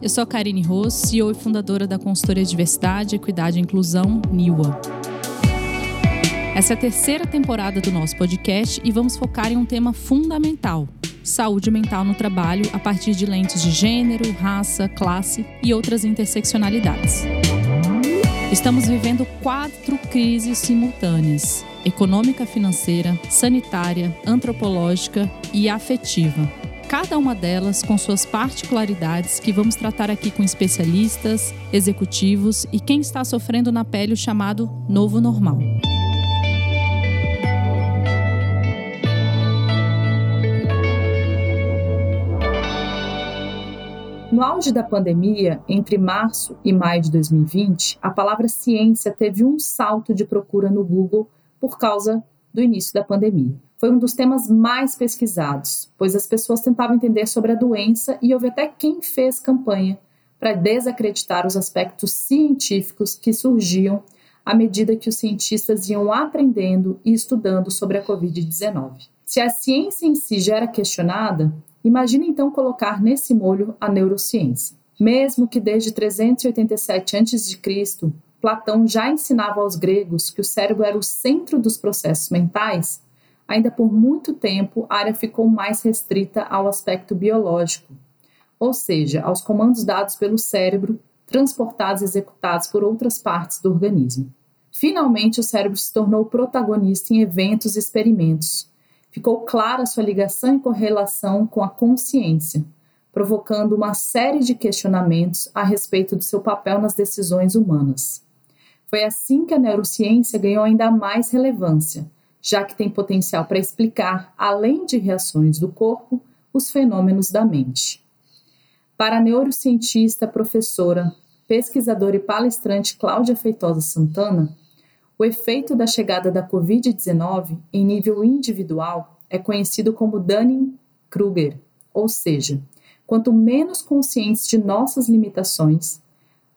eu sou a Karine Ross, CEO e fundadora da consultoria Diversidade, Equidade e Inclusão, NIWA. Essa é a terceira temporada do nosso podcast e vamos focar em um tema fundamental: saúde mental no trabalho a partir de lentes de gênero, raça, classe e outras interseccionalidades. Estamos vivendo quatro crises simultâneas: econômica, financeira, sanitária, antropológica e afetiva. Cada uma delas com suas particularidades que vamos tratar aqui com especialistas, executivos e quem está sofrendo na pele o chamado novo normal. No auge da pandemia, entre março e maio de 2020, a palavra ciência teve um salto de procura no Google por causa do início da pandemia. Foi um dos temas mais pesquisados, pois as pessoas tentavam entender sobre a doença e houve até quem fez campanha para desacreditar os aspectos científicos que surgiam à medida que os cientistas iam aprendendo e estudando sobre a Covid-19. Se a ciência em si já era questionada, Imagine então colocar nesse molho a neurociência. Mesmo que desde 387 a.C., Platão já ensinava aos gregos que o cérebro era o centro dos processos mentais, ainda por muito tempo a área ficou mais restrita ao aspecto biológico, ou seja, aos comandos dados pelo cérebro, transportados e executados por outras partes do organismo. Finalmente, o cérebro se tornou protagonista em eventos e experimentos, ficou clara sua ligação e correlação com a consciência, provocando uma série de questionamentos a respeito do seu papel nas decisões humanas. Foi assim que a neurociência ganhou ainda mais relevância, já que tem potencial para explicar, além de reações do corpo, os fenômenos da mente. Para a neurocientista, professora, pesquisadora e palestrante Cláudia Feitosa Santana, o efeito da chegada da Covid-19 em nível individual é conhecido como Dunning-Kruger, ou seja, quanto menos conscientes de nossas limitações,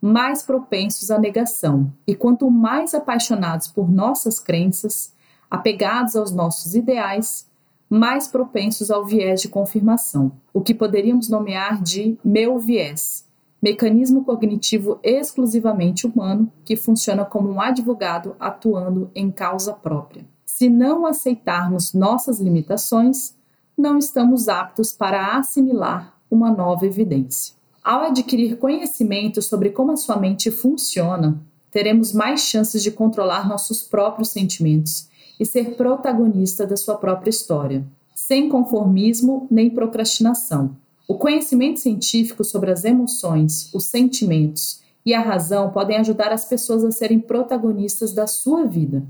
mais propensos à negação, e quanto mais apaixonados por nossas crenças, apegados aos nossos ideais, mais propensos ao viés de confirmação, o que poderíamos nomear de meu viés, mecanismo cognitivo exclusivamente humano que funciona como um advogado atuando em causa própria. Se não aceitarmos nossas limitações, não estamos aptos para assimilar uma nova evidência. Ao adquirir conhecimento sobre como a sua mente funciona, teremos mais chances de controlar nossos próprios sentimentos e ser protagonista da sua própria história, sem conformismo nem procrastinação, o conhecimento científico sobre as emoções, os sentimentos e a razão podem ajudar as pessoas a serem protagonistas da sua vida,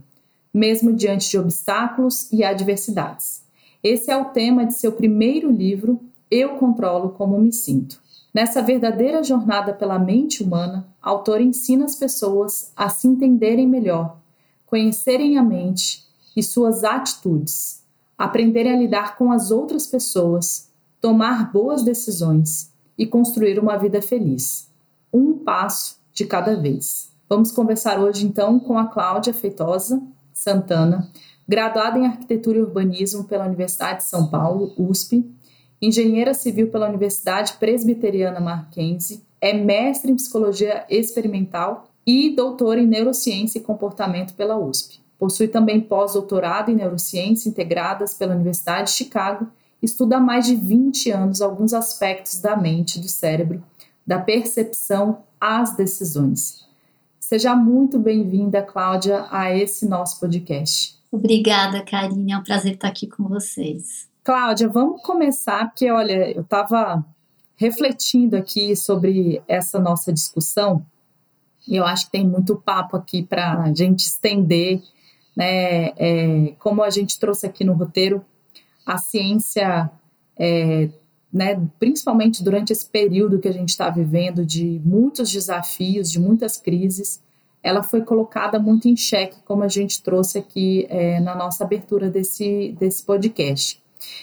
mesmo diante de obstáculos e adversidades. Esse é o tema de seu primeiro livro, Eu Controlo Como Me Sinto. Nessa verdadeira jornada pela mente humana, a autora ensina as pessoas a se entenderem melhor, conhecerem a mente e suas atitudes, aprenderem a lidar com as outras pessoas tomar boas decisões e construir uma vida feliz. Um passo de cada vez. Vamos conversar hoje então com a Cláudia Feitosa Santana, graduada em Arquitetura e Urbanismo pela Universidade de São Paulo, USP, engenheira civil pela Universidade Presbiteriana Mackenzie, é mestre em Psicologia Experimental e doutora em Neurociência e Comportamento pela USP. Possui também pós-doutorado em Neurociência integradas pela Universidade de Chicago estuda há mais de 20 anos alguns aspectos da mente, do cérebro, da percepção às decisões. Seja muito bem-vinda, Cláudia, a esse nosso podcast. Obrigada, Karine. É um prazer estar aqui com vocês. Cláudia, vamos começar, porque, olha, eu estava refletindo aqui sobre essa nossa discussão, e eu acho que tem muito papo aqui para a gente estender, né? É, como a gente trouxe aqui no roteiro, a ciência, é, né, principalmente durante esse período que a gente está vivendo de muitos desafios, de muitas crises, ela foi colocada muito em xeque, como a gente trouxe aqui é, na nossa abertura desse, desse podcast.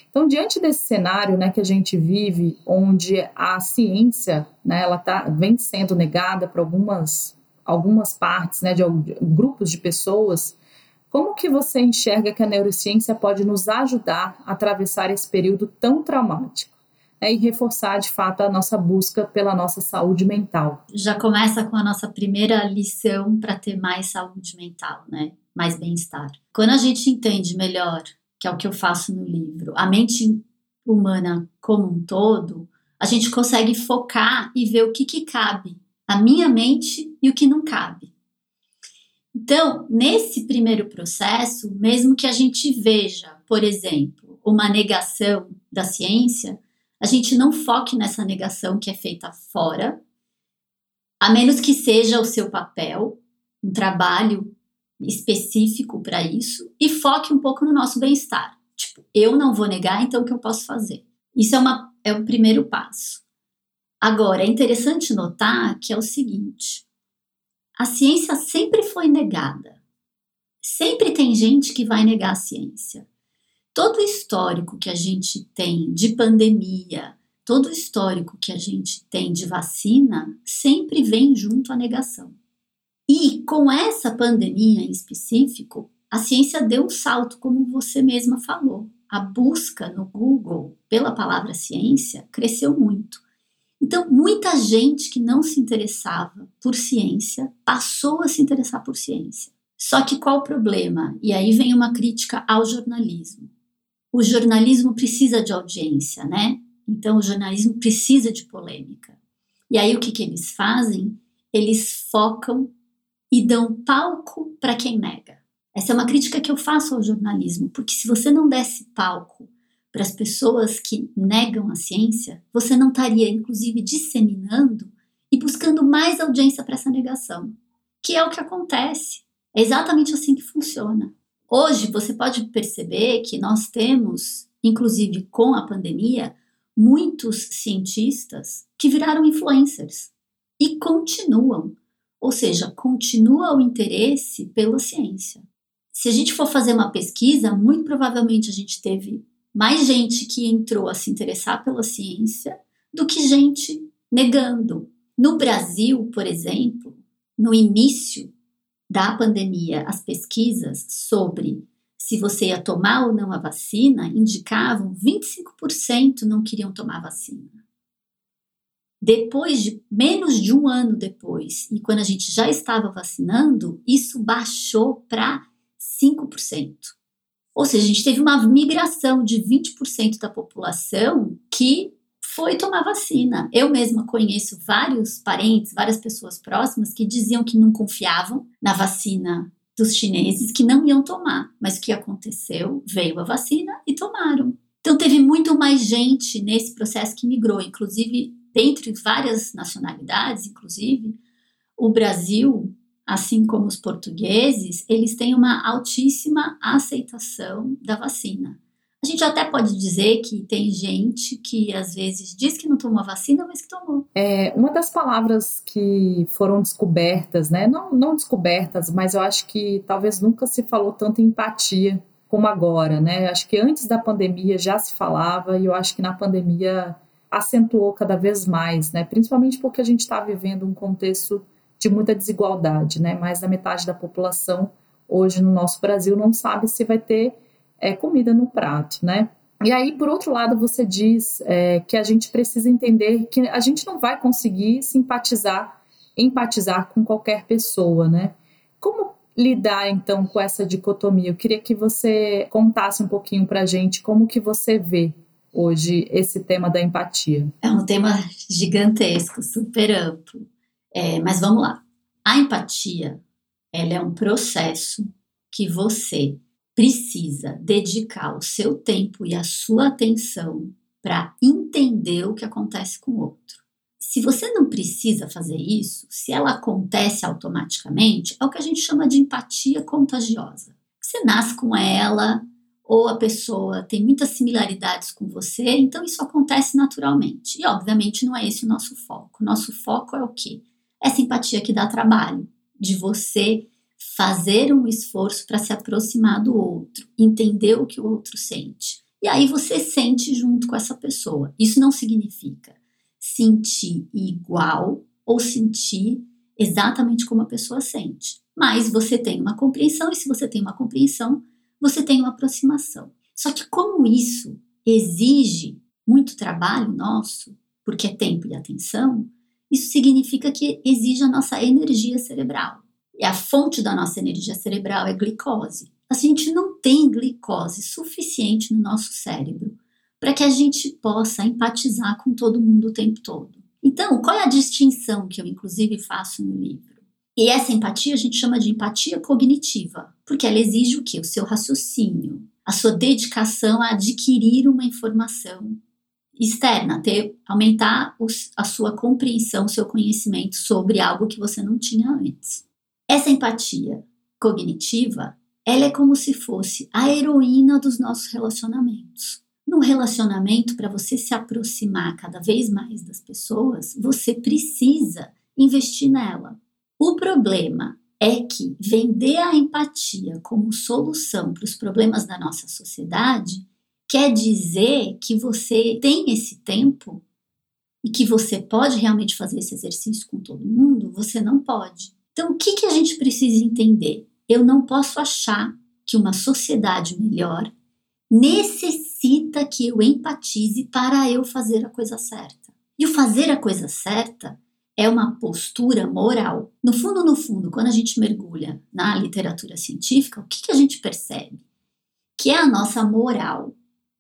Então, diante desse cenário né, que a gente vive, onde a ciência né, ela tá, vem sendo negada para algumas, algumas partes, né, de, de grupos de pessoas, como que você enxerga que a neurociência pode nos ajudar a atravessar esse período tão traumático? é, e reforçar de fato a nossa busca pela nossa saúde mental. Já começa com a nossa primeira lição para ter mais saúde mental, né? Mais bem-estar. Quando a gente entende melhor, que é o que eu faço no livro, a mente humana como um todo, a gente consegue focar e ver o que, que cabe, a minha mente e o que não cabe. Então, nesse primeiro processo, mesmo que a gente veja, por exemplo, uma negação da ciência, a gente não foque nessa negação que é feita fora, a menos que seja o seu papel, um trabalho específico para isso, e foque um pouco no nosso bem-estar. Tipo, eu não vou negar, então o que eu posso fazer? Isso é, uma, é o primeiro passo. Agora, é interessante notar que é o seguinte: a ciência sempre foi negada. Sempre tem gente que vai negar a ciência todo histórico que a gente tem de pandemia, todo histórico que a gente tem de vacina, sempre vem junto à negação. E com essa pandemia em específico, a ciência deu um salto, como você mesma falou. A busca no Google pela palavra ciência cresceu muito. Então, muita gente que não se interessava por ciência passou a se interessar por ciência. Só que qual o problema? E aí vem uma crítica ao jornalismo o jornalismo precisa de audiência, né? Então o jornalismo precisa de polêmica. E aí o que, que eles fazem? Eles focam e dão palco para quem nega. Essa é uma crítica que eu faço ao jornalismo, porque se você não desse palco para as pessoas que negam a ciência, você não estaria, inclusive, disseminando e buscando mais audiência para essa negação, que é o que acontece. É exatamente assim que funciona. Hoje você pode perceber que nós temos, inclusive com a pandemia, muitos cientistas que viraram influencers e continuam, ou seja, continua o interesse pela ciência. Se a gente for fazer uma pesquisa, muito provavelmente a gente teve mais gente que entrou a se interessar pela ciência do que gente negando. No Brasil, por exemplo, no início da pandemia, as pesquisas sobre se você ia tomar ou não a vacina indicavam 25% não queriam tomar vacina. Depois de menos de um ano depois, e quando a gente já estava vacinando, isso baixou para 5%. Ou seja, a gente teve uma migração de 20% da população que foi tomar vacina. Eu mesma conheço vários parentes, várias pessoas próximas que diziam que não confiavam na vacina dos chineses, que não iam tomar. Mas o que aconteceu? Veio a vacina e tomaram. Então teve muito mais gente nesse processo que migrou, inclusive dentre várias nacionalidades, inclusive o Brasil, assim como os portugueses, eles têm uma altíssima aceitação da vacina. A gente até pode dizer que tem gente que às vezes diz que não tomou a vacina, mas que tomou. É, uma das palavras que foram descobertas, né? Não, não descobertas, mas eu acho que talvez nunca se falou tanto em empatia como agora, né? Acho que antes da pandemia já se falava e eu acho que na pandemia acentuou cada vez mais, né? Principalmente porque a gente está vivendo um contexto de muita desigualdade, né? Mais da metade da população hoje no nosso Brasil não sabe se vai ter é, comida no prato, né? E aí, por outro lado, você diz é, que a gente precisa entender que a gente não vai conseguir simpatizar, empatizar com qualquer pessoa, né? Como lidar então com essa dicotomia? Eu queria que você contasse um pouquinho para a gente como que você vê hoje esse tema da empatia. É um tema gigantesco, super amplo. É, mas vamos lá. A empatia, ela é um processo que você precisa dedicar o seu tempo e a sua atenção para entender o que acontece com o outro. Se você não precisa fazer isso, se ela acontece automaticamente, é o que a gente chama de empatia contagiosa. Você nasce com ela, ou a pessoa tem muitas similaridades com você, então isso acontece naturalmente. E obviamente não é esse o nosso foco. Nosso foco é o quê? Essa empatia que dá trabalho, de você fazer um esforço para se aproximar do outro, entender o que o outro sente. E aí você sente junto com essa pessoa. Isso não significa sentir igual ou sentir exatamente como a pessoa sente. Mas você tem uma compreensão, e se você tem uma compreensão, você tem uma aproximação. Só que como isso exige muito trabalho nosso, porque é tempo e atenção, isso significa que exige a nossa energia cerebral. E a fonte da nossa energia cerebral é glicose. A gente não tem glicose suficiente no nosso cérebro para que a gente possa empatizar com todo mundo o tempo todo. Então, qual é a distinção que eu, inclusive, faço no livro? E essa empatia a gente chama de empatia cognitiva, porque ela exige o quê? O seu raciocínio, a sua dedicação a adquirir uma informação externa, ter, aumentar os, a sua compreensão, o seu conhecimento sobre algo que você não tinha antes. Essa empatia cognitiva, ela é como se fosse a heroína dos nossos relacionamentos. No relacionamento, para você se aproximar cada vez mais das pessoas, você precisa investir nela. O problema é que vender a empatia como solução para os problemas da nossa sociedade quer dizer que você tem esse tempo e que você pode realmente fazer esse exercício com todo mundo, você não pode. Então, o que, que a gente precisa entender? Eu não posso achar que uma sociedade melhor necessita que eu empatize para eu fazer a coisa certa. E o fazer a coisa certa é uma postura moral. No fundo, no fundo, quando a gente mergulha na literatura científica, o que, que a gente percebe? Que é a nossa moral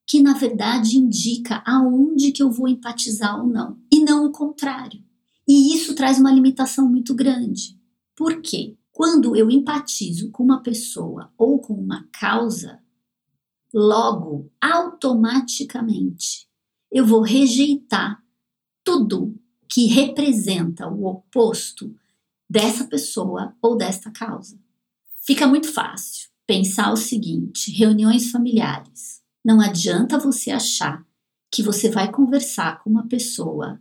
que na verdade indica aonde que eu vou empatizar ou não, e não o contrário. E isso traz uma limitação muito grande. Por quê? Quando eu empatizo com uma pessoa ou com uma causa, logo, automaticamente, eu vou rejeitar tudo que representa o oposto dessa pessoa ou desta causa. Fica muito fácil pensar o seguinte: reuniões familiares não adianta você achar que você vai conversar com uma pessoa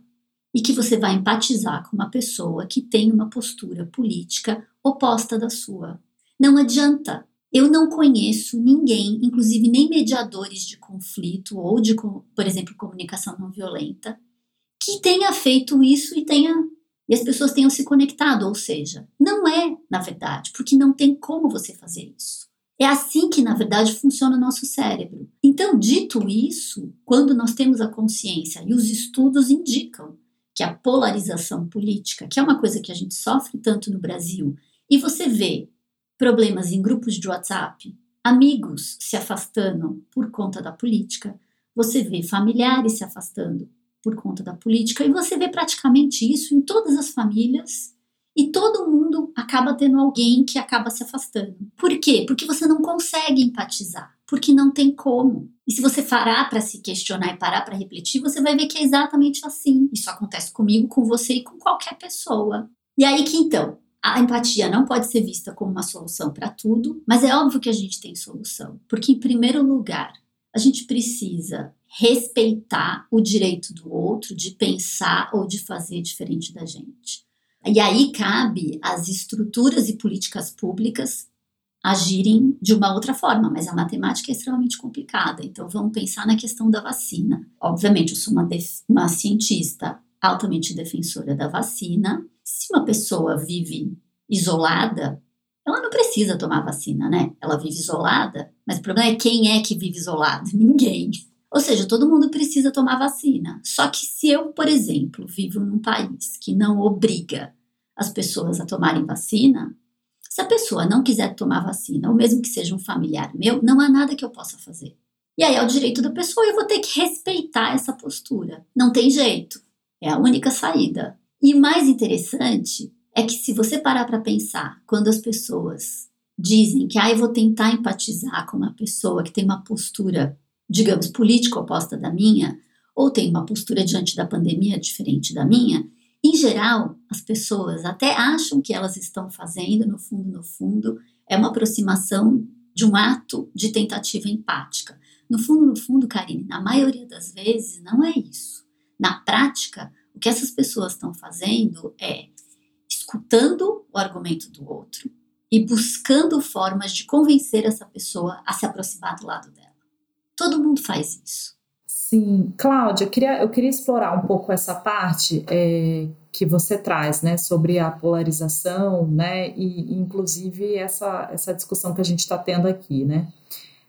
e que você vai empatizar com uma pessoa que tem uma postura política oposta da sua. Não adianta. Eu não conheço ninguém, inclusive nem mediadores de conflito ou de, por exemplo, comunicação não violenta, que tenha feito isso e tenha e as pessoas tenham se conectado, ou seja, não é, na verdade, porque não tem como você fazer isso. É assim que, na verdade, funciona o nosso cérebro. Então, dito isso, quando nós temos a consciência, e os estudos indicam que a polarização política, que é uma coisa que a gente sofre tanto no Brasil, e você vê problemas em grupos de WhatsApp, amigos se afastando por conta da política, você vê familiares se afastando por conta da política, e você vê praticamente isso em todas as famílias e todo mundo acaba tendo alguém que acaba se afastando. Por quê? Porque você não consegue empatizar, porque não tem como. E se você parar para se questionar e parar para refletir, você vai ver que é exatamente assim. Isso acontece comigo, com você e com qualquer pessoa. E aí que então, a empatia não pode ser vista como uma solução para tudo, mas é óbvio que a gente tem solução, porque em primeiro lugar, a gente precisa respeitar o direito do outro de pensar ou de fazer diferente da gente. E aí cabe às estruturas e políticas públicas agirem de uma outra forma, mas a matemática é extremamente complicada. Então vamos pensar na questão da vacina. Obviamente, eu sou uma, uma cientista altamente defensora da vacina. Se uma pessoa vive isolada, ela não precisa tomar vacina, né? Ela vive isolada, mas o problema é quem é que vive isolado? Ninguém. Ou seja, todo mundo precisa tomar vacina. Só que se eu, por exemplo, vivo num país que não obriga as pessoas a tomarem vacina, se a pessoa não quiser tomar vacina, ou mesmo que seja um familiar meu, não há nada que eu possa fazer. E aí é o direito da pessoa e eu vou ter que respeitar essa postura. Não tem jeito. É a única saída. E mais interessante é que se você parar para pensar, quando as pessoas dizem que ah, eu vou tentar empatizar com uma pessoa que tem uma postura digamos, política oposta da minha, ou tem uma postura diante da pandemia diferente da minha, em geral, as pessoas até acham que elas estão fazendo, no fundo, no fundo, é uma aproximação de um ato de tentativa empática. No fundo, no fundo, Karine, na maioria das vezes, não é isso. Na prática, o que essas pessoas estão fazendo é escutando o argumento do outro e buscando formas de convencer essa pessoa a se aproximar do lado dela. Todo mundo faz isso. Sim, Cláudia, eu queria, eu queria explorar um pouco essa parte é, que você traz, né, sobre a polarização, né, e inclusive essa, essa discussão que a gente está tendo aqui, né.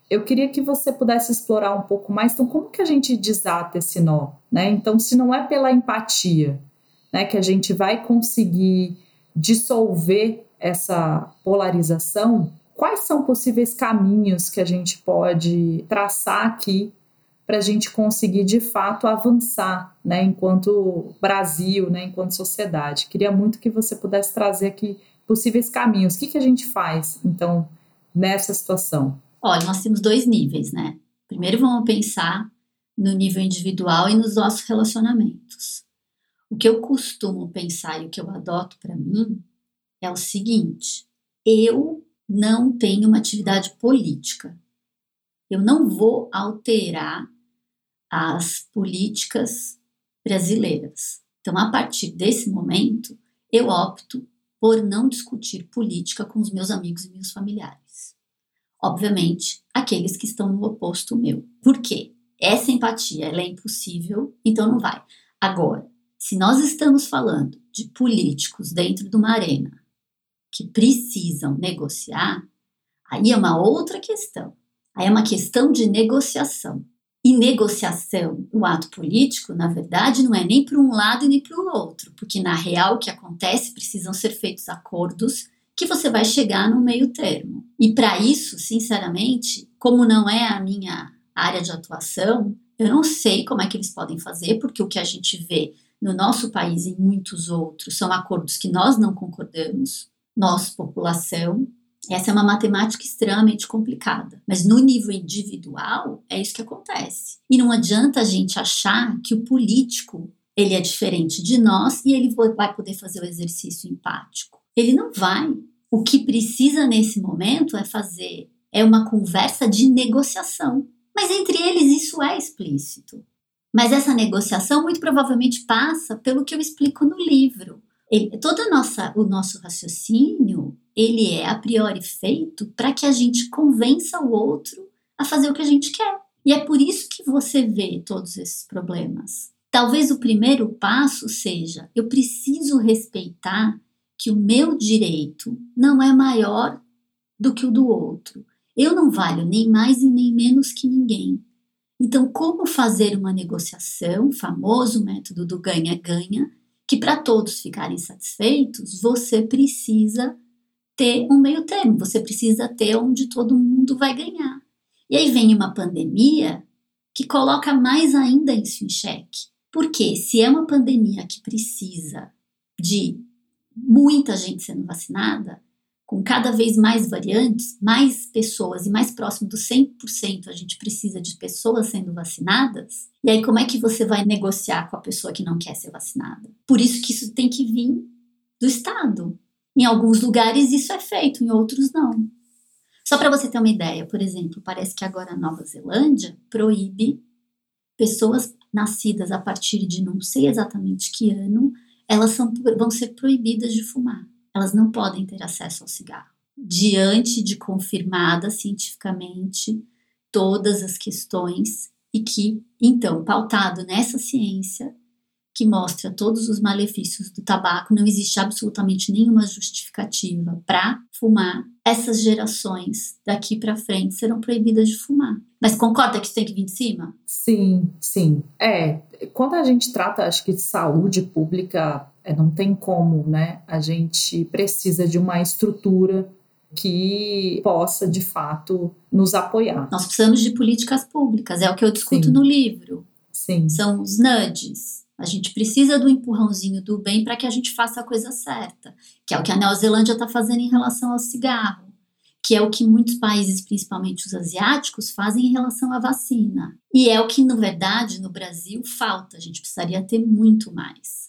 eu queria que você pudesse explorar um pouco mais. Então, como que a gente desata esse nó? Né? Então, se não é pela empatia né, que a gente vai conseguir dissolver essa polarização, quais são possíveis caminhos que a gente pode traçar aqui para a gente conseguir de fato avançar, né, enquanto Brasil, né, enquanto sociedade. Queria muito que você pudesse trazer aqui possíveis caminhos. O que, que a gente faz, então, nessa situação? Olha, nós temos dois níveis, né? Primeiro vamos pensar no nível individual e nos nossos relacionamentos. O que eu costumo pensar e o que eu adoto para mim é o seguinte: eu não tenho uma atividade política. Eu não vou alterar as políticas brasileiras. Então, a partir desse momento, eu opto por não discutir política com os meus amigos e meus familiares. Obviamente, aqueles que estão no oposto meu. Por quê? Essa empatia ela é impossível, então não vai. Agora, se nós estamos falando de políticos dentro de uma arena que precisam negociar, aí é uma outra questão. Aí é uma questão de negociação. E negociação, o ato político, na verdade, não é nem para um lado e nem para o outro, porque na real o que acontece precisam ser feitos acordos que você vai chegar no meio termo. E para isso, sinceramente, como não é a minha área de atuação, eu não sei como é que eles podem fazer, porque o que a gente vê no nosso país e em muitos outros são acordos que nós não concordamos, nós, população, essa é uma matemática extremamente complicada, mas no nível individual é isso que acontece. E não adianta a gente achar que o político ele é diferente de nós e ele vai poder fazer o exercício empático. Ele não vai. O que precisa nesse momento é fazer é uma conversa de negociação. Mas entre eles isso é explícito. Mas essa negociação muito provavelmente passa pelo que eu explico no livro. Todo nossa, o nosso raciocínio ele é a priori feito para que a gente convença o outro a fazer o que a gente quer. E é por isso que você vê todos esses problemas. Talvez o primeiro passo seja: eu preciso respeitar que o meu direito não é maior do que o do outro. Eu não valho nem mais e nem menos que ninguém. Então, como fazer uma negociação, famoso método do ganha-ganha, que para todos ficarem satisfeitos, você precisa ter um meio termo, você precisa ter onde todo mundo vai ganhar. E aí vem uma pandemia que coloca mais ainda isso em xeque. Porque se é uma pandemia que precisa de muita gente sendo vacinada, com cada vez mais variantes, mais pessoas e mais próximo do 100% a gente precisa de pessoas sendo vacinadas. E aí como é que você vai negociar com a pessoa que não quer ser vacinada? Por isso que isso tem que vir do Estado. Em alguns lugares isso é feito, em outros não. Só para você ter uma ideia, por exemplo, parece que agora a Nova Zelândia proíbe pessoas nascidas a partir de não sei exatamente que ano, elas são, vão ser proibidas de fumar. Elas não podem ter acesso ao cigarro. Diante de confirmada cientificamente todas as questões e que, então, pautado nessa ciência, que mostra todos os malefícios do tabaco, não existe absolutamente nenhuma justificativa para fumar. Essas gerações daqui para frente serão proibidas de fumar. Mas concorda que isso tem que vir de cima? Sim, sim. É, quando a gente trata, acho que de saúde pública, não tem como, né? A gente precisa de uma estrutura que possa, de fato, nos apoiar. Nós precisamos de políticas públicas, é o que eu discuto sim. no livro. Sim. São os nudges a gente precisa do empurrãozinho do bem para que a gente faça a coisa certa, que é o que a Neozelândia está fazendo em relação ao cigarro, que é o que muitos países, principalmente os asiáticos, fazem em relação à vacina. E é o que, na verdade, no Brasil falta, a gente precisaria ter muito mais.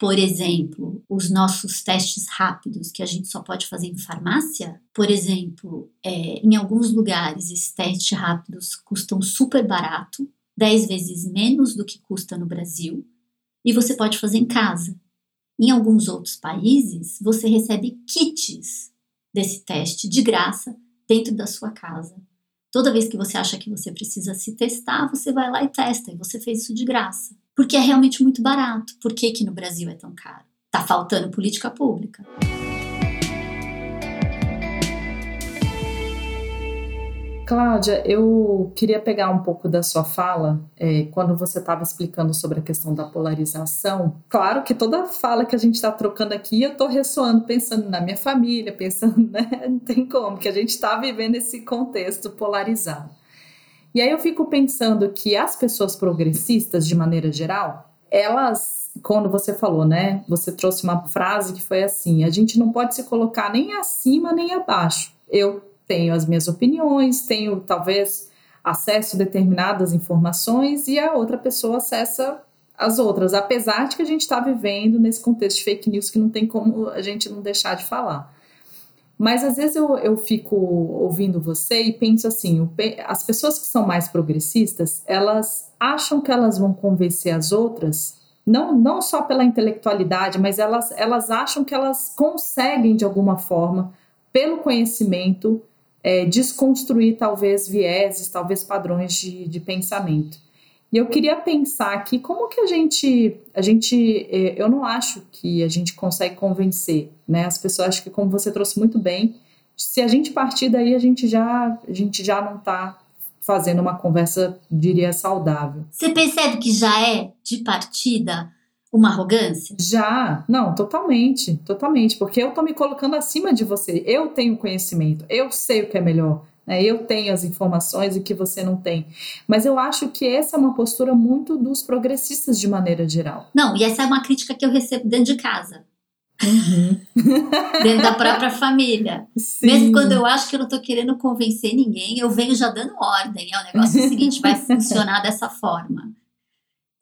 Por exemplo, os nossos testes rápidos que a gente só pode fazer em farmácia, por exemplo, é, em alguns lugares esses testes rápidos custam super barato, 10 vezes menos do que custa no Brasil, e você pode fazer em casa. Em alguns outros países, você recebe kits desse teste de graça dentro da sua casa. Toda vez que você acha que você precisa se testar, você vai lá e testa, e você fez isso de graça. Porque é realmente muito barato. Por que, que no Brasil é tão caro? Tá faltando política pública. Cláudia, eu queria pegar um pouco da sua fala é, quando você estava explicando sobre a questão da polarização. Claro que toda fala que a gente está trocando aqui, eu estou ressoando, pensando na minha família, pensando, né? Não tem como, que a gente está vivendo esse contexto polarizado. E aí eu fico pensando que as pessoas progressistas, de maneira geral, elas, quando você falou, né? Você trouxe uma frase que foi assim: a gente não pode se colocar nem acima nem abaixo. Eu tenho as minhas opiniões, tenho talvez acesso a determinadas informações e a outra pessoa acessa as outras, apesar de que a gente está vivendo nesse contexto de fake news que não tem como a gente não deixar de falar. Mas às vezes eu, eu fico ouvindo você e penso assim: as pessoas que são mais progressistas, elas acham que elas vão convencer as outras, não, não só pela intelectualidade, mas elas, elas acham que elas conseguem de alguma forma, pelo conhecimento, é, desconstruir talvez vieses, talvez padrões de, de pensamento. E eu queria pensar aqui como que a gente, a gente, é, eu não acho que a gente consegue convencer, né? As pessoas acho que como você trouxe muito bem, se a gente partir daí a gente já, a gente já não está fazendo uma conversa, diria, saudável. Você percebe que já é de partida uma arrogância? Já, não, totalmente, totalmente, porque eu tô me colocando acima de você. Eu tenho conhecimento, eu sei o que é melhor, né? eu tenho as informações e que você não tem. Mas eu acho que essa é uma postura muito dos progressistas de maneira geral. Não, e essa é uma crítica que eu recebo dentro de casa. Uhum. dentro da própria família. Sim. Mesmo quando eu acho que eu não estou querendo convencer ninguém, eu venho já dando ordem. É o negócio seguinte, vai funcionar dessa forma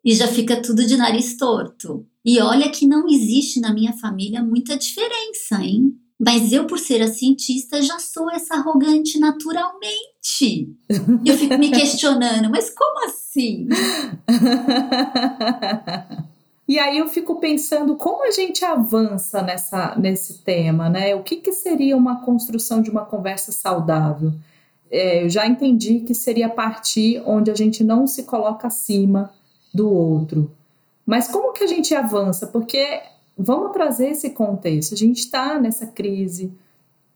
e já fica tudo de nariz torto. E olha que não existe na minha família muita diferença, hein? Mas eu, por ser a cientista, já sou essa arrogante naturalmente. eu fico me questionando, mas como assim? E aí eu fico pensando como a gente avança nessa, nesse tema, né? O que, que seria uma construção de uma conversa saudável? É, eu já entendi que seria a partir onde a gente não se coloca acima do outro. Mas como que a gente avança? Porque vamos trazer esse contexto. A gente está nessa crise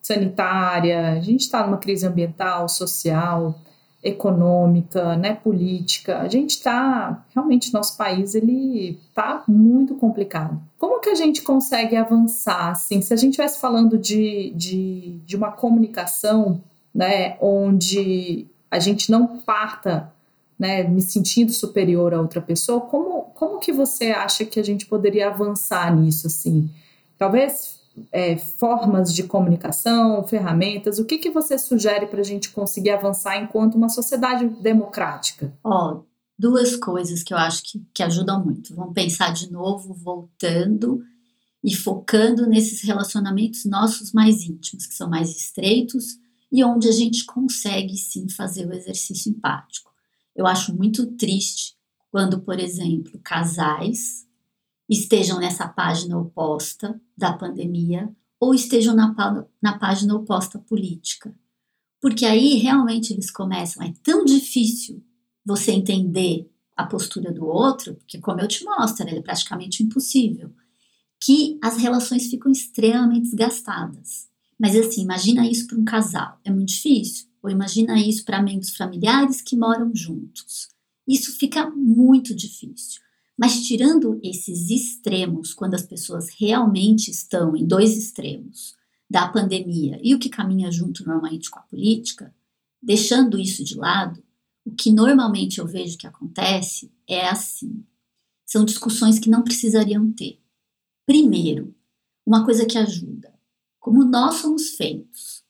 sanitária, a gente está numa crise ambiental, social, econômica, né, política. A gente está realmente nosso país ele está muito complicado. Como que a gente consegue avançar assim? Se a gente estivesse falando de, de, de uma comunicação, né, onde a gente não parta né, me sentindo superior a outra pessoa, como, como que você acha que a gente poderia avançar nisso, assim? Talvez é, formas de comunicação, ferramentas, o que, que você sugere para a gente conseguir avançar enquanto uma sociedade democrática? Ó, oh, duas coisas que eu acho que, que ajudam muito. Vamos pensar de novo, voltando e focando nesses relacionamentos nossos mais íntimos, que são mais estreitos e onde a gente consegue sim fazer o exercício empático. Eu acho muito triste quando, por exemplo, casais estejam nessa página oposta da pandemia ou estejam na, na página oposta política. Porque aí realmente eles começam, é tão difícil você entender a postura do outro, porque como eu te mostro, ele é praticamente impossível, que as relações ficam extremamente desgastadas. Mas assim, imagina isso para um casal, é muito difícil. Ou imagina isso para membros familiares que moram juntos. Isso fica muito difícil. Mas tirando esses extremos, quando as pessoas realmente estão em dois extremos, da pandemia e o que caminha junto normalmente com a política, deixando isso de lado, o que normalmente eu vejo que acontece é assim: são discussões que não precisariam ter. Primeiro, uma coisa que ajuda: como nós somos feitos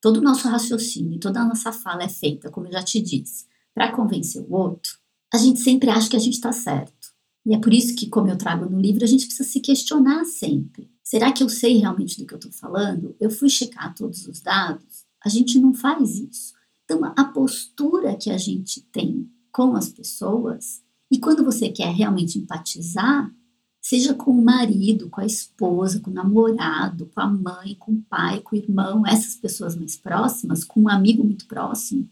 Todo o nosso raciocínio, toda a nossa fala é feita, como eu já te disse, para convencer o outro. A gente sempre acha que a gente está certo. E é por isso que, como eu trago no livro, a gente precisa se questionar sempre. Será que eu sei realmente do que eu estou falando? Eu fui checar todos os dados? A gente não faz isso. Então, a postura que a gente tem com as pessoas, e quando você quer realmente empatizar, seja com o marido, com a esposa, com o namorado, com a mãe, com o pai, com o irmão, essas pessoas mais próximas, com um amigo muito próximo,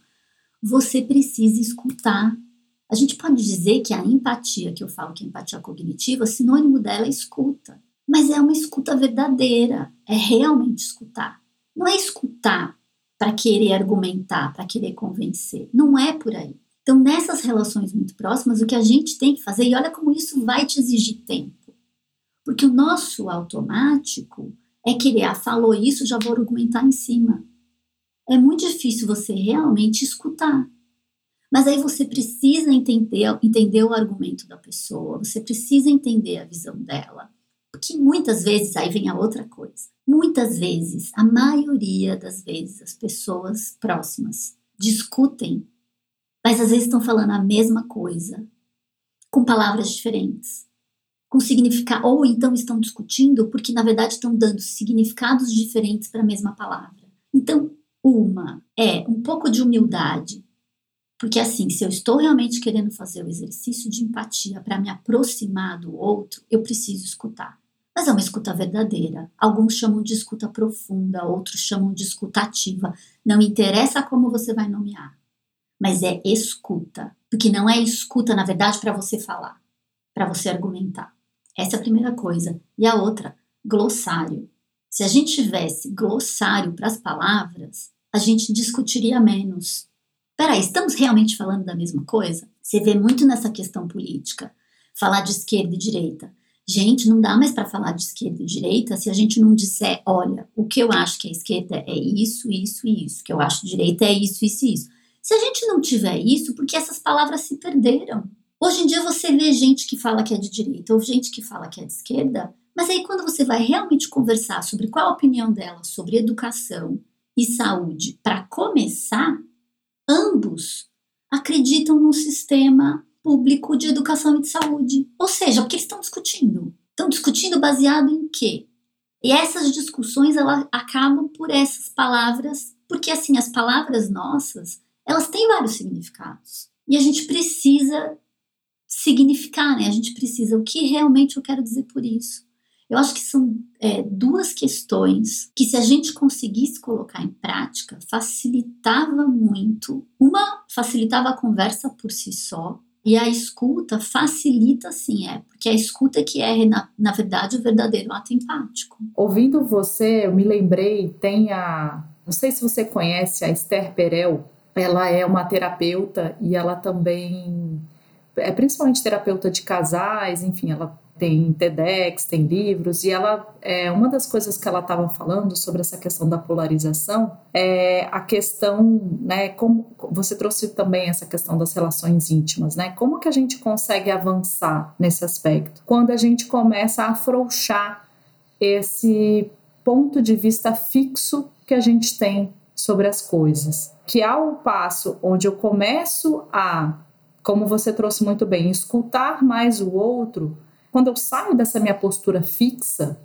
você precisa escutar. A gente pode dizer que a empatia, que eu falo que é empatia cognitiva, sinônimo dela é escuta. Mas é uma escuta verdadeira, é realmente escutar. Não é escutar para querer argumentar, para querer convencer. Não é por aí. Então, nessas relações muito próximas, o que a gente tem que fazer, e olha como isso vai te exigir tempo. Porque o nosso automático é querer, ah, falou isso, já vou argumentar em cima. É muito difícil você realmente escutar. Mas aí você precisa entender, entender o argumento da pessoa, você precisa entender a visão dela. Porque muitas vezes, aí vem a outra coisa, muitas vezes, a maioria das vezes, as pessoas próximas discutem mas às vezes estão falando a mesma coisa, com palavras diferentes, com significado, ou então estão discutindo porque na verdade estão dando significados diferentes para a mesma palavra. Então, uma é um pouco de humildade, porque assim, se eu estou realmente querendo fazer o exercício de empatia para me aproximar do outro, eu preciso escutar. Mas é uma escuta verdadeira. Alguns chamam de escuta profunda, outros chamam de escuta ativa. Não interessa como você vai nomear mas é escuta. Porque não é escuta, na verdade, para você falar, para você argumentar. Essa é a primeira coisa. E a outra, glossário. Se a gente tivesse glossário para as palavras, a gente discutiria menos. Peraí, estamos realmente falando da mesma coisa? Você vê muito nessa questão política, falar de esquerda e direita. Gente, não dá mais para falar de esquerda e direita se a gente não disser, olha, o que eu acho que a esquerda é isso, isso e isso, o que eu acho direita é isso, isso e isso. Se a gente não tiver isso, porque essas palavras se perderam. Hoje em dia você vê gente que fala que é de direita ou gente que fala que é de esquerda, mas aí quando você vai realmente conversar sobre qual a opinião dela sobre educação e saúde, para começar, ambos acreditam num sistema público de educação e de saúde. Ou seja, o que eles estão discutindo? Estão discutindo baseado em quê? E essas discussões elas acabam por essas palavras, porque assim, as palavras nossas, elas têm vários significados. E a gente precisa significar, né? A gente precisa o que realmente eu quero dizer por isso. Eu acho que são é, duas questões que, se a gente conseguisse colocar em prática, facilitava muito. Uma facilitava a conversa por si só, e a escuta facilita sim, é, porque a escuta que é, na, na verdade, o verdadeiro ato empático. Ouvindo você, eu me lembrei, tem a. Não sei se você conhece a Esther Perel, ela é uma terapeuta e ela também é principalmente terapeuta de casais, enfim, ela tem TEDx, tem livros, e ela é uma das coisas que ela estava falando sobre essa questão da polarização é a questão, né, como você trouxe também essa questão das relações íntimas, né? Como que a gente consegue avançar nesse aspecto? Quando a gente começa a afrouxar esse ponto de vista fixo que a gente tem sobre as coisas. Que ao passo onde eu começo a, como você trouxe muito bem, escutar mais o outro, quando eu saio dessa minha postura fixa,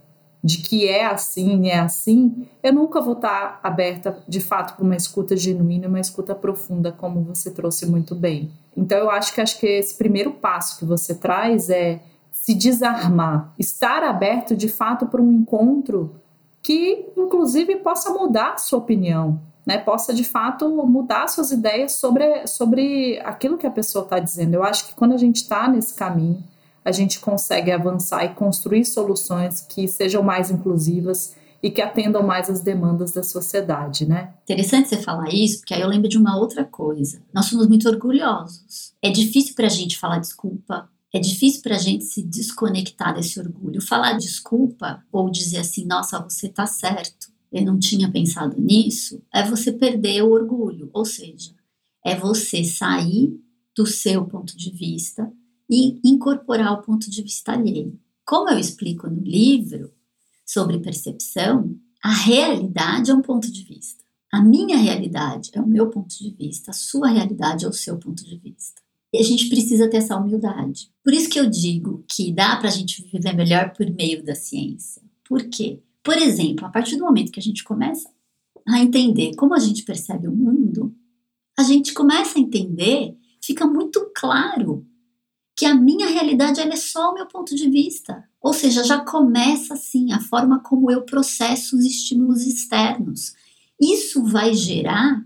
de que é assim, é assim, eu nunca vou estar aberta de fato para uma escuta genuína, uma escuta profunda, como você trouxe muito bem. Então eu acho que acho que esse primeiro passo que você traz é se desarmar, estar aberto de fato para um encontro que inclusive possa mudar a sua opinião, né? Possa de fato mudar suas ideias sobre, sobre aquilo que a pessoa está dizendo. Eu acho que quando a gente está nesse caminho, a gente consegue avançar e construir soluções que sejam mais inclusivas e que atendam mais as demandas da sociedade, né? Interessante você falar isso, porque aí eu lembro de uma outra coisa. Nós somos muito orgulhosos. É difícil para a gente falar desculpa, é difícil para a gente se desconectar desse orgulho. Falar desculpa ou dizer assim, nossa, você está certo, eu não tinha pensado nisso, é você perder o orgulho. Ou seja, é você sair do seu ponto de vista e incorporar o ponto de vista alheio. Como eu explico no livro sobre percepção, a realidade é um ponto de vista. A minha realidade é o meu ponto de vista, a sua realidade é o seu ponto de vista. E a gente precisa ter essa humildade. Por isso que eu digo que dá para a gente viver melhor por meio da ciência. Por quê? Por exemplo, a partir do momento que a gente começa a entender como a gente percebe o mundo, a gente começa a entender, fica muito claro que a minha realidade é só o meu ponto de vista. Ou seja, já começa assim a forma como eu processo os estímulos externos. Isso vai gerar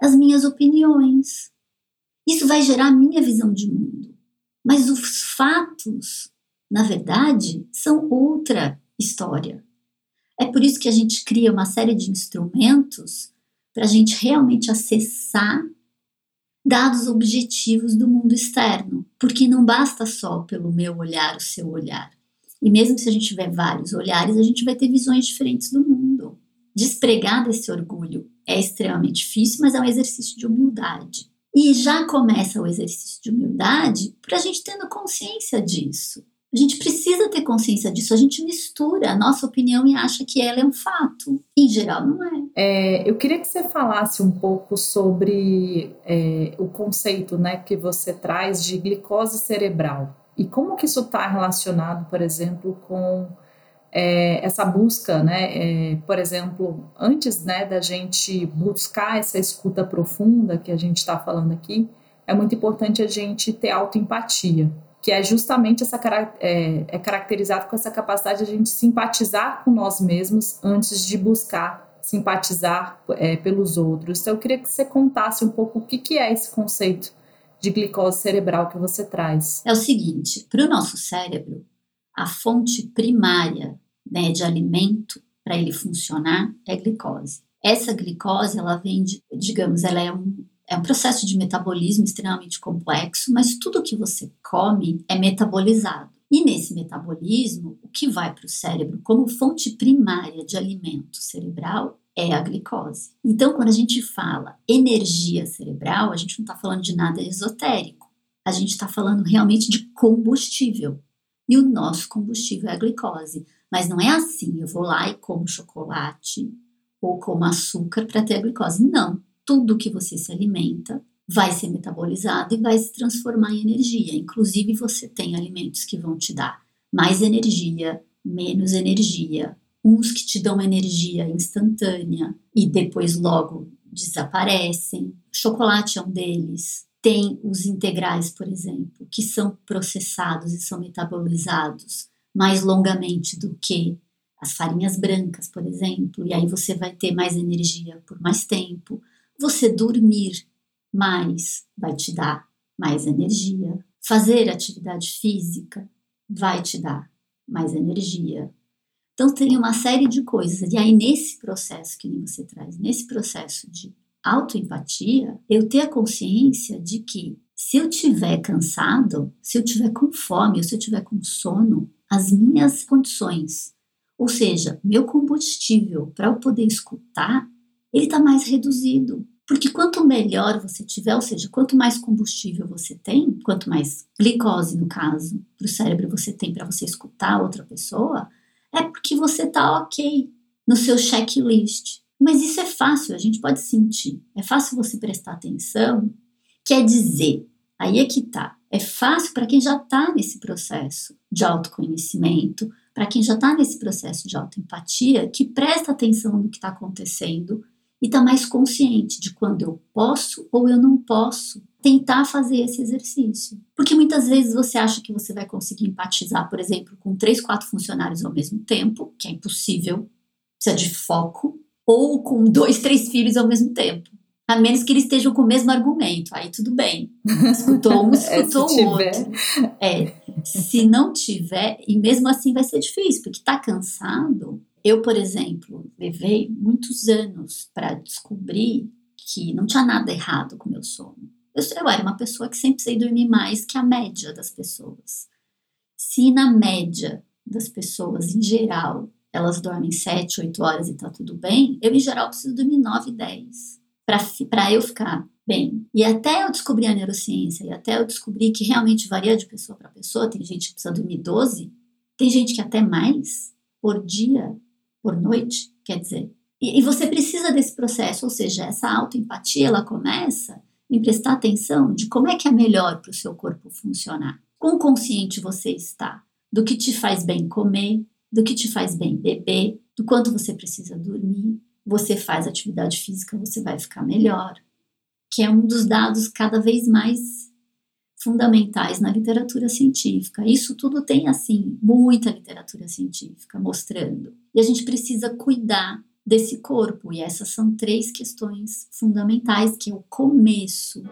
as minhas opiniões, isso vai gerar a minha visão de mundo. Mas os fatos, na verdade, são outra história. É por isso que a gente cria uma série de instrumentos para a gente realmente acessar dados objetivos do mundo externo, porque não basta só pelo meu olhar, o seu olhar. E mesmo se a gente tiver vários olhares, a gente vai ter visões diferentes do mundo. Despregar desse orgulho é extremamente difícil, mas é um exercício de humildade. E já começa o exercício de humildade para a gente tendo consciência disso. A gente precisa ter consciência disso. A gente mistura a nossa opinião e acha que ela é um fato. Em geral, não é. é eu queria que você falasse um pouco sobre é, o conceito né, que você traz de glicose cerebral. E como que isso está relacionado, por exemplo, com é, essa busca, né? É, por exemplo, antes né, da gente buscar essa escuta profunda que a gente está falando aqui, é muito importante a gente ter autoempatia, que é justamente essa é, é caracterizado com essa capacidade de a gente simpatizar com nós mesmos antes de buscar simpatizar é, pelos outros. Então, eu queria que você contasse um pouco o que, que é esse conceito de glicose cerebral que você traz. É o seguinte: para o nosso cérebro, a fonte primária né, de alimento para ele funcionar é glicose. Essa glicose, ela vem de, digamos, ela é um, é um processo de metabolismo extremamente complexo, mas tudo que você come é metabolizado. E nesse metabolismo, o que vai para o cérebro como fonte primária de alimento cerebral é a glicose. Então, quando a gente fala energia cerebral, a gente não está falando de nada esotérico. A gente está falando realmente de combustível. E o nosso combustível é a glicose. Mas não é assim, eu vou lá e como chocolate ou como açúcar para ter a glicose. Não. Tudo que você se alimenta vai ser metabolizado e vai se transformar em energia. Inclusive, você tem alimentos que vão te dar mais energia, menos energia, uns que te dão energia instantânea e depois logo desaparecem. Chocolate é um deles. Tem os integrais, por exemplo, que são processados e são metabolizados mais longamente do que as farinhas brancas, por exemplo, e aí você vai ter mais energia por mais tempo. Você dormir mais vai te dar mais energia. Fazer atividade física vai te dar mais energia. Então tem uma série de coisas. E aí nesse processo que você traz, nesse processo de autoempatia, eu ter a consciência de que se eu tiver cansado, se eu tiver com fome, ou se eu tiver com sono, as minhas condições, ou seja, meu combustível para eu poder escutar, ele está mais reduzido. Porque quanto melhor você tiver, ou seja, quanto mais combustível você tem, quanto mais glicose, no caso, para o cérebro você tem para você escutar outra pessoa, é porque você está ok no seu checklist. Mas isso é fácil, a gente pode sentir. É fácil você prestar atenção. Quer dizer, aí é que tá. É fácil para quem já está nesse processo de autoconhecimento, para quem já está nesse processo de autoempatia, que presta atenção no que está acontecendo e está mais consciente de quando eu posso ou eu não posso tentar fazer esse exercício. Porque muitas vezes você acha que você vai conseguir empatizar, por exemplo, com três, quatro funcionários ao mesmo tempo, que é impossível, precisa de foco, ou com dois, três filhos ao mesmo tempo. A menos que eles estejam com o mesmo argumento. Aí tudo bem. Escutou um, é, escutou o outro. É. Se não tiver, e mesmo assim vai ser difícil, porque está cansado. Eu, por exemplo, levei muitos anos para descobrir que não tinha nada errado com meu sono. Eu, eu era uma pessoa que sempre precisei dormir mais que a média das pessoas. Se na média das pessoas, em geral, elas dormem 7, 8 horas e tá tudo bem, eu, em geral, preciso dormir 9, 10 para eu ficar bem. E até eu descobrir a neurociência, e até eu descobrir que realmente varia de pessoa para pessoa, tem gente que precisa dormir 12, tem gente que até mais por dia, por noite, quer dizer. E, e você precisa desse processo, ou seja, essa autoempatia, ela começa em prestar atenção de como é que é melhor para o seu corpo funcionar. Quão consciente você está do que te faz bem comer, do que te faz bem beber, do quanto você precisa dormir, você faz atividade física, você vai ficar melhor, que é um dos dados cada vez mais fundamentais na literatura científica. Isso tudo tem, assim, muita literatura científica mostrando. E a gente precisa cuidar desse corpo, e essas são três questões fundamentais, que é o começo.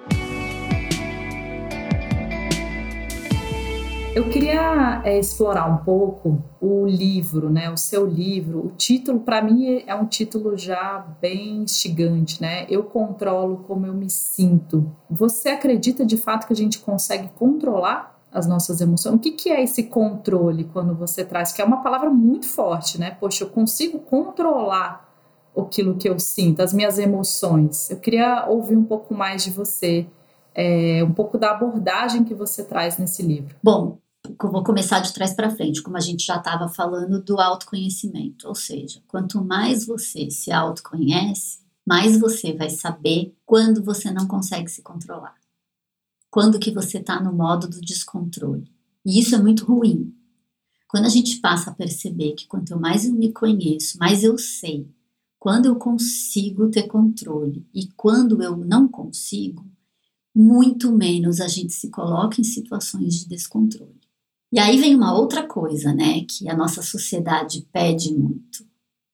Eu queria é, explorar um pouco o livro, né? O seu livro. O título, para mim, é um título já bem instigante, né? Eu controlo como eu me sinto. Você acredita de fato que a gente consegue controlar as nossas emoções? O que, que é esse controle quando você traz? Que é uma palavra muito forte, né? Poxa, eu consigo controlar aquilo que eu sinto, as minhas emoções. Eu queria ouvir um pouco mais de você. É, um pouco da abordagem que você traz nesse livro. Bom, vou começar de trás para frente, como a gente já estava falando do autoconhecimento, ou seja, quanto mais você se autoconhece, mais você vai saber quando você não consegue se controlar, quando que você está no modo do descontrole. E isso é muito ruim. Quando a gente passa a perceber que quanto mais eu me conheço, mais eu sei quando eu consigo ter controle e quando eu não consigo, muito menos a gente se coloca em situações de descontrole. E aí vem uma outra coisa, né, que a nossa sociedade pede muito,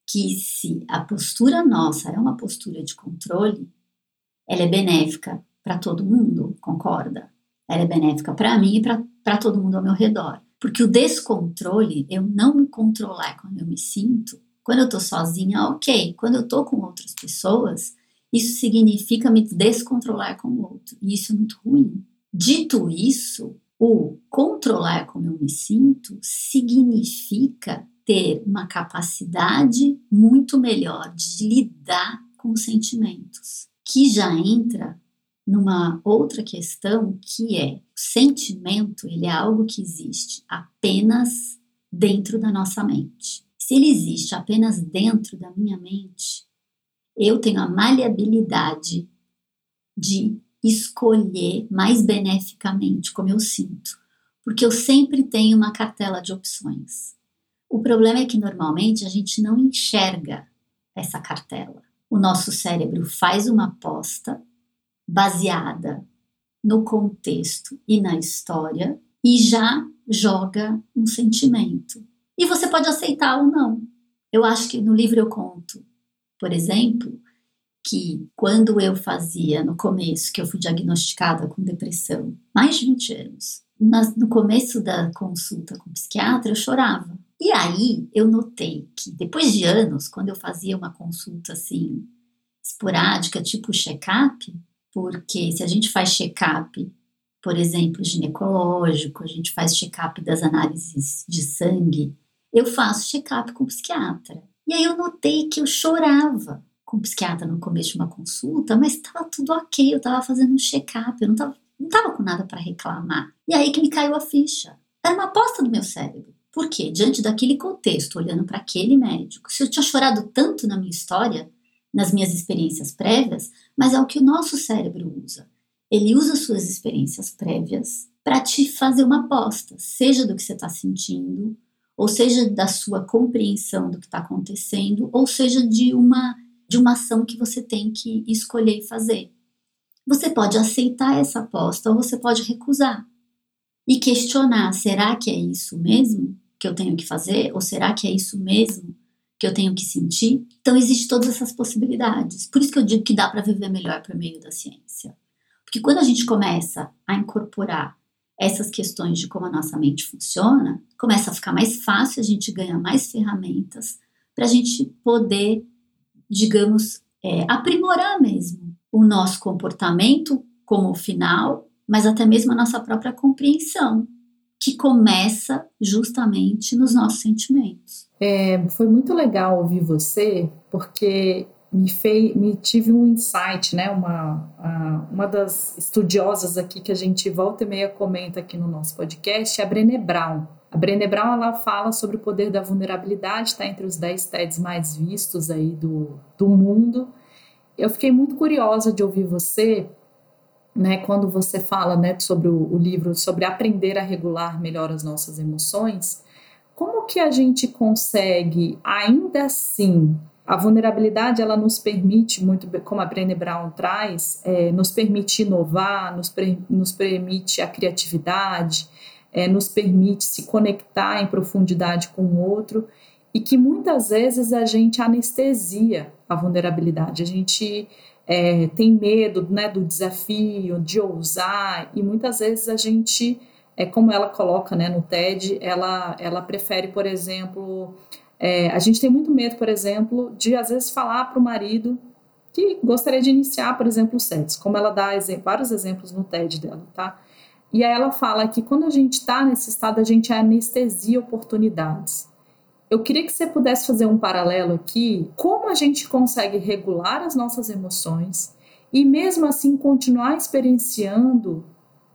que se a postura nossa é uma postura de controle, ela é benéfica para todo mundo, concorda? Ela é benéfica para mim e para todo mundo ao meu redor. Porque o descontrole, eu não me controlar quando eu me sinto, quando eu estou sozinha, ok. Quando eu estou com outras pessoas, isso significa me descontrolar com o outro. E isso é muito ruim. Dito isso, o controlar como eu me sinto significa ter uma capacidade muito melhor de lidar com os sentimentos, que já entra numa outra questão que é o sentimento, ele é algo que existe apenas dentro da nossa mente. Se ele existe apenas dentro da minha mente, eu tenho a maleabilidade de escolher mais beneficamente como eu sinto, porque eu sempre tenho uma cartela de opções. O problema é que normalmente a gente não enxerga essa cartela. O nosso cérebro faz uma aposta baseada no contexto e na história e já joga um sentimento. E você pode aceitar ou não. Eu acho que no livro eu conto, por exemplo, que quando eu fazia no começo, que eu fui diagnosticada com depressão, mais de 20 anos, no começo da consulta com o psiquiatra, eu chorava. E aí eu notei que depois de anos, quando eu fazia uma consulta assim esporádica, tipo check-up, porque se a gente faz check-up, por exemplo, ginecológico, a gente faz check-up das análises de sangue, eu faço check-up com psiquiatra. E aí eu notei que eu chorava com o psiquiatra no começo de uma consulta, mas estava tudo ok, eu estava fazendo um check-up, eu não estava não tava com nada para reclamar. E aí que me caiu a ficha. Era uma aposta do meu cérebro. Por quê? Diante daquele contexto, olhando para aquele médico, se eu tinha chorado tanto na minha história, nas minhas experiências prévias, mas é o que o nosso cérebro usa. Ele usa suas experiências prévias para te fazer uma aposta, seja do que você está sentindo, ou seja da sua compreensão do que está acontecendo, ou seja de uma de uma ação que você tem que escolher e fazer. Você pode aceitar essa aposta ou você pode recusar e questionar: será que é isso mesmo que eu tenho que fazer? Ou será que é isso mesmo que eu tenho que sentir? Então, existem todas essas possibilidades. Por isso que eu digo que dá para viver melhor por meio da ciência. Porque quando a gente começa a incorporar essas questões de como a nossa mente funciona, começa a ficar mais fácil, a gente ganha mais ferramentas para a gente poder digamos, é, aprimorar mesmo o nosso comportamento como final, mas até mesmo a nossa própria compreensão, que começa justamente nos nossos sentimentos. É, foi muito legal ouvir você, porque me, fez, me tive um insight, né? Uma, uma das estudiosas aqui que a gente volta e meia comenta aqui no nosso podcast é a Brené Brown. A Brené Brown ela fala sobre o poder da vulnerabilidade, está entre os 10 TEDs mais vistos aí do, do mundo. Eu fiquei muito curiosa de ouvir você, né, quando você fala né, sobre o, o livro, sobre aprender a regular melhor as nossas emoções. Como que a gente consegue, ainda assim, a vulnerabilidade ela nos permite, muito como a Brené Brown traz, é, nos permite inovar, nos, nos permite a criatividade, é, nos permite se conectar em profundidade com o outro e que muitas vezes a gente anestesia a vulnerabilidade, a gente é, tem medo né, do desafio, de ousar e muitas vezes a gente é como ela coloca né, no TED, ela, ela prefere, por exemplo, é, a gente tem muito medo, por exemplo, de às vezes falar para o marido que gostaria de iniciar, por exemplo, o sexo, como ela dá vários exemplos no TED dela, tá? E aí ela fala que quando a gente está nesse estado, a gente anestesia oportunidades. Eu queria que você pudesse fazer um paralelo aqui, como a gente consegue regular as nossas emoções e mesmo assim continuar experienciando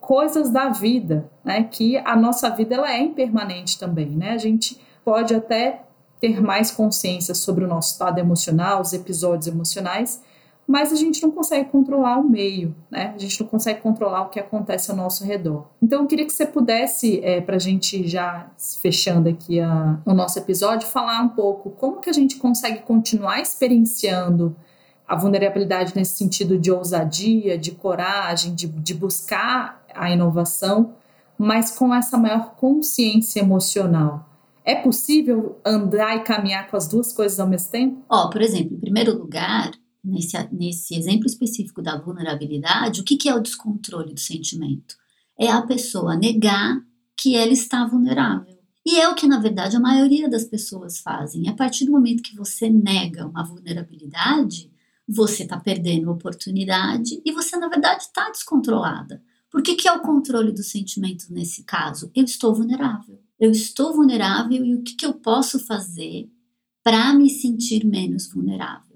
coisas da vida, né? Que a nossa vida ela é impermanente também, né? A gente pode até ter mais consciência sobre o nosso estado emocional, os episódios emocionais, mas a gente não consegue controlar o meio, né? A gente não consegue controlar o que acontece ao nosso redor. Então, eu queria que você pudesse, é, para a gente já fechando aqui a, o nosso episódio, falar um pouco como que a gente consegue continuar experienciando a vulnerabilidade nesse sentido de ousadia, de coragem, de, de buscar a inovação, mas com essa maior consciência emocional. É possível andar e caminhar com as duas coisas ao mesmo tempo? Ó, oh, por exemplo, em primeiro lugar, nesse, nesse exemplo específico da vulnerabilidade, o que, que é o descontrole do sentimento? É a pessoa negar que ela está vulnerável. E é o que, na verdade, a maioria das pessoas fazem. A partir do momento que você nega uma vulnerabilidade, você está perdendo oportunidade e você, na verdade, está descontrolada. Por que, que é o controle dos sentimentos nesse caso? Eu estou vulnerável. Eu estou vulnerável e o que, que eu posso fazer para me sentir menos vulnerável?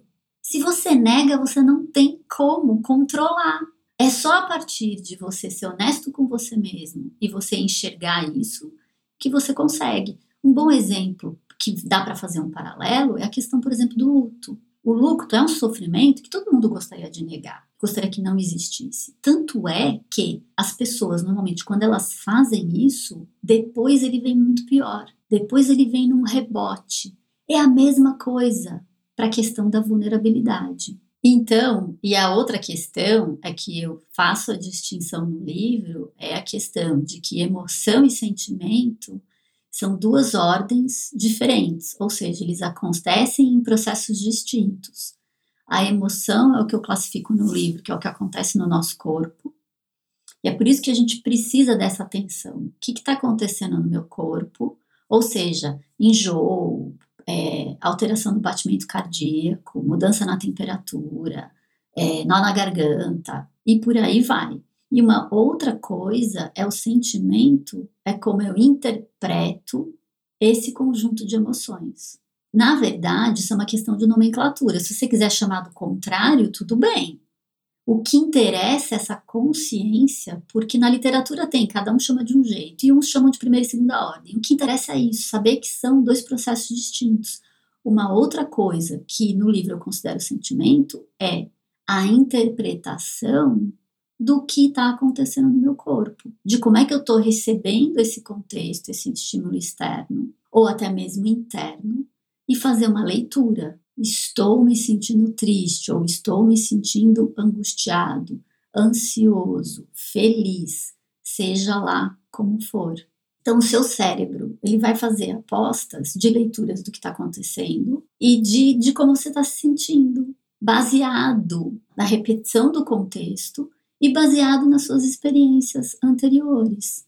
Se você nega, você não tem como controlar. É só a partir de você ser honesto com você mesmo e você enxergar isso que você consegue. Um bom exemplo que dá para fazer um paralelo é a questão, por exemplo, do luto. O luto é um sofrimento que todo mundo gostaria de negar gostaria que não existisse. Tanto é que as pessoas, normalmente, quando elas fazem isso, depois ele vem muito pior. Depois ele vem num rebote. É a mesma coisa para a questão da vulnerabilidade. Então, e a outra questão é que eu faço a distinção no livro é a questão de que emoção e sentimento são duas ordens diferentes, ou seja, eles acontecem em processos distintos. A emoção é o que eu classifico no livro, que é o que acontece no nosso corpo. E é por isso que a gente precisa dessa atenção. O que está acontecendo no meu corpo? Ou seja, enjoo, é, alteração do batimento cardíaco, mudança na temperatura, é, nó na garganta e por aí vai. E uma outra coisa é o sentimento, é como eu interpreto esse conjunto de emoções. Na verdade, isso é uma questão de nomenclatura. Se você quiser chamar do contrário, tudo bem. O que interessa é essa consciência, porque na literatura tem, cada um chama de um jeito, e uns chamam de primeira e segunda ordem. O que interessa é isso, saber que são dois processos distintos. Uma outra coisa que no livro eu considero sentimento é a interpretação do que está acontecendo no meu corpo, de como é que eu estou recebendo esse contexto, esse estímulo externo, ou até mesmo interno, e fazer uma leitura. Estou me sentindo triste ou estou me sentindo angustiado, ansioso, feliz, seja lá como for. Então, o seu cérebro ele vai fazer apostas de leituras do que está acontecendo e de, de como você está se sentindo, baseado na repetição do contexto e baseado nas suas experiências anteriores.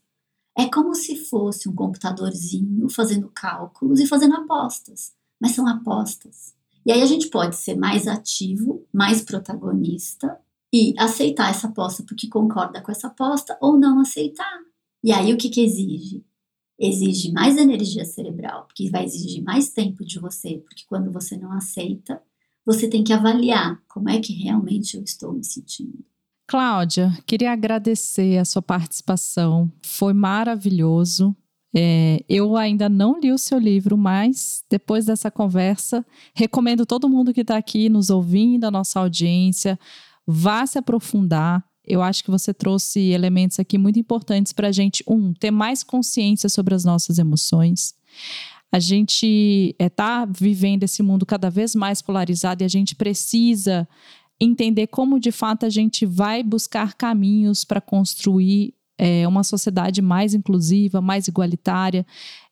É como se fosse um computadorzinho fazendo cálculos e fazendo apostas mas são apostas. E aí a gente pode ser mais ativo, mais protagonista e aceitar essa aposta porque concorda com essa aposta ou não aceitar. E aí o que, que exige? Exige mais energia cerebral, porque vai exigir mais tempo de você, porque quando você não aceita, você tem que avaliar como é que realmente eu estou me sentindo. Cláudia, queria agradecer a sua participação. Foi maravilhoso. É, eu ainda não li o seu livro, mas depois dessa conversa, recomendo todo mundo que está aqui nos ouvindo, a nossa audiência, vá se aprofundar. Eu acho que você trouxe elementos aqui muito importantes para a gente, um, ter mais consciência sobre as nossas emoções. A gente está é, vivendo esse mundo cada vez mais polarizado e a gente precisa entender como de fato a gente vai buscar caminhos para construir é, uma sociedade mais inclusiva, mais igualitária,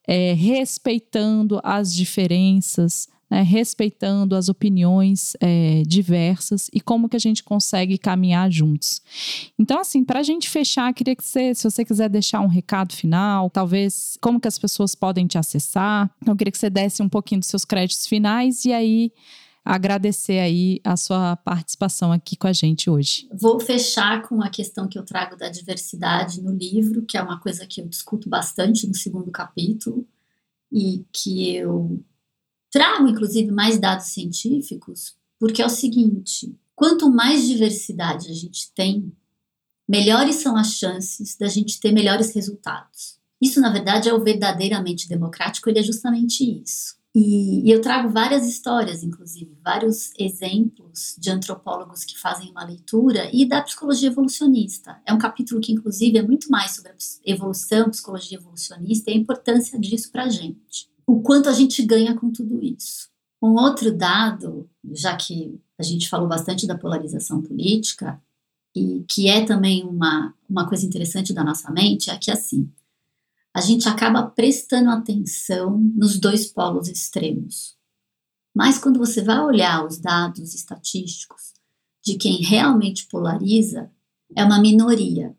é, respeitando as diferenças, né, respeitando as opiniões é, diversas e como que a gente consegue caminhar juntos. Então, assim, para a gente fechar, queria que você, se você quiser deixar um recado final, talvez como que as pessoas podem te acessar, eu queria que você desse um pouquinho dos seus créditos finais e aí agradecer aí a sua participação aqui com a gente hoje. Vou fechar com a questão que eu trago da diversidade no livro, que é uma coisa que eu discuto bastante no segundo capítulo e que eu trago, inclusive, mais dados científicos, porque é o seguinte: quanto mais diversidade a gente tem, melhores são as chances da gente ter melhores resultados. Isso, na verdade, é o verdadeiramente democrático, ele é justamente isso. E, e, eu trago várias histórias, inclusive, vários exemplos de antropólogos que fazem uma leitura e da psicologia evolucionista. É um capítulo que, inclusive, é muito mais sobre a evolução, psicologia evolucionista e a importância disso para a gente o quanto a gente ganha com tudo isso. Um outro dado, já que a gente falou bastante da polarização política, e que é também uma, uma coisa interessante da nossa mente, é que assim, a gente acaba prestando atenção nos dois polos extremos. Mas quando você vai olhar os dados estatísticos de quem realmente polariza, é uma minoria.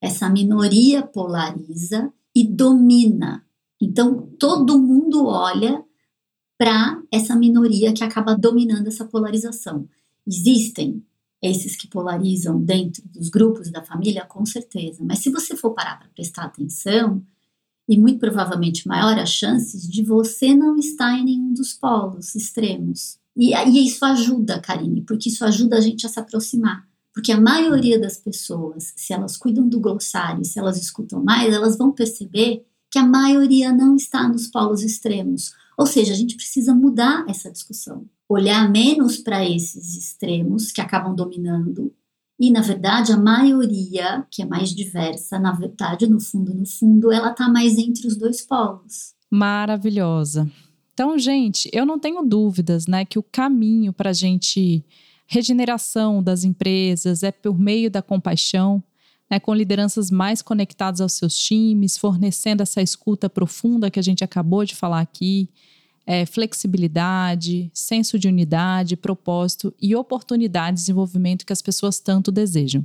Essa minoria polariza e domina então, todo mundo olha para essa minoria que acaba dominando essa polarização. Existem esses que polarizam dentro dos grupos da família, com certeza, mas se você for parar para prestar atenção, e muito provavelmente maior as chances de você não estar em nenhum dos polos extremos. E, e isso ajuda, Karine, porque isso ajuda a gente a se aproximar. Porque a maioria das pessoas, se elas cuidam do glossário, se elas escutam mais, elas vão perceber que a maioria não está nos polos extremos. Ou seja, a gente precisa mudar essa discussão, olhar menos para esses extremos que acabam dominando e, na verdade, a maioria, que é mais diversa, na verdade, no fundo, no fundo, ela está mais entre os dois polos. Maravilhosa. Então, gente, eu não tenho dúvidas, né, que o caminho para a gente regeneração das empresas é por meio da compaixão, né, com lideranças mais conectadas aos seus times, fornecendo essa escuta profunda que a gente acabou de falar aqui, é, flexibilidade, senso de unidade, propósito e oportunidade de desenvolvimento que as pessoas tanto desejam.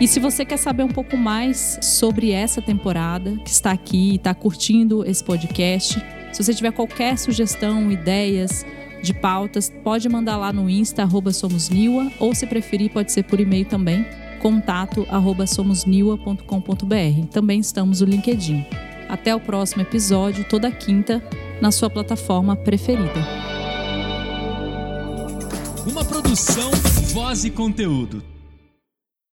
E se você quer saber um pouco mais sobre essa temporada, que está aqui e está curtindo esse podcast, se você tiver qualquer sugestão, ideias de pautas, pode mandar lá no Insta, arroba somosniwa, ou se preferir, pode ser por e-mail também, contato arroba somosniwa.com.br. Também estamos no LinkedIn. Até o próximo episódio, toda quinta, na sua plataforma preferida. Uma produção, voz e conteúdo.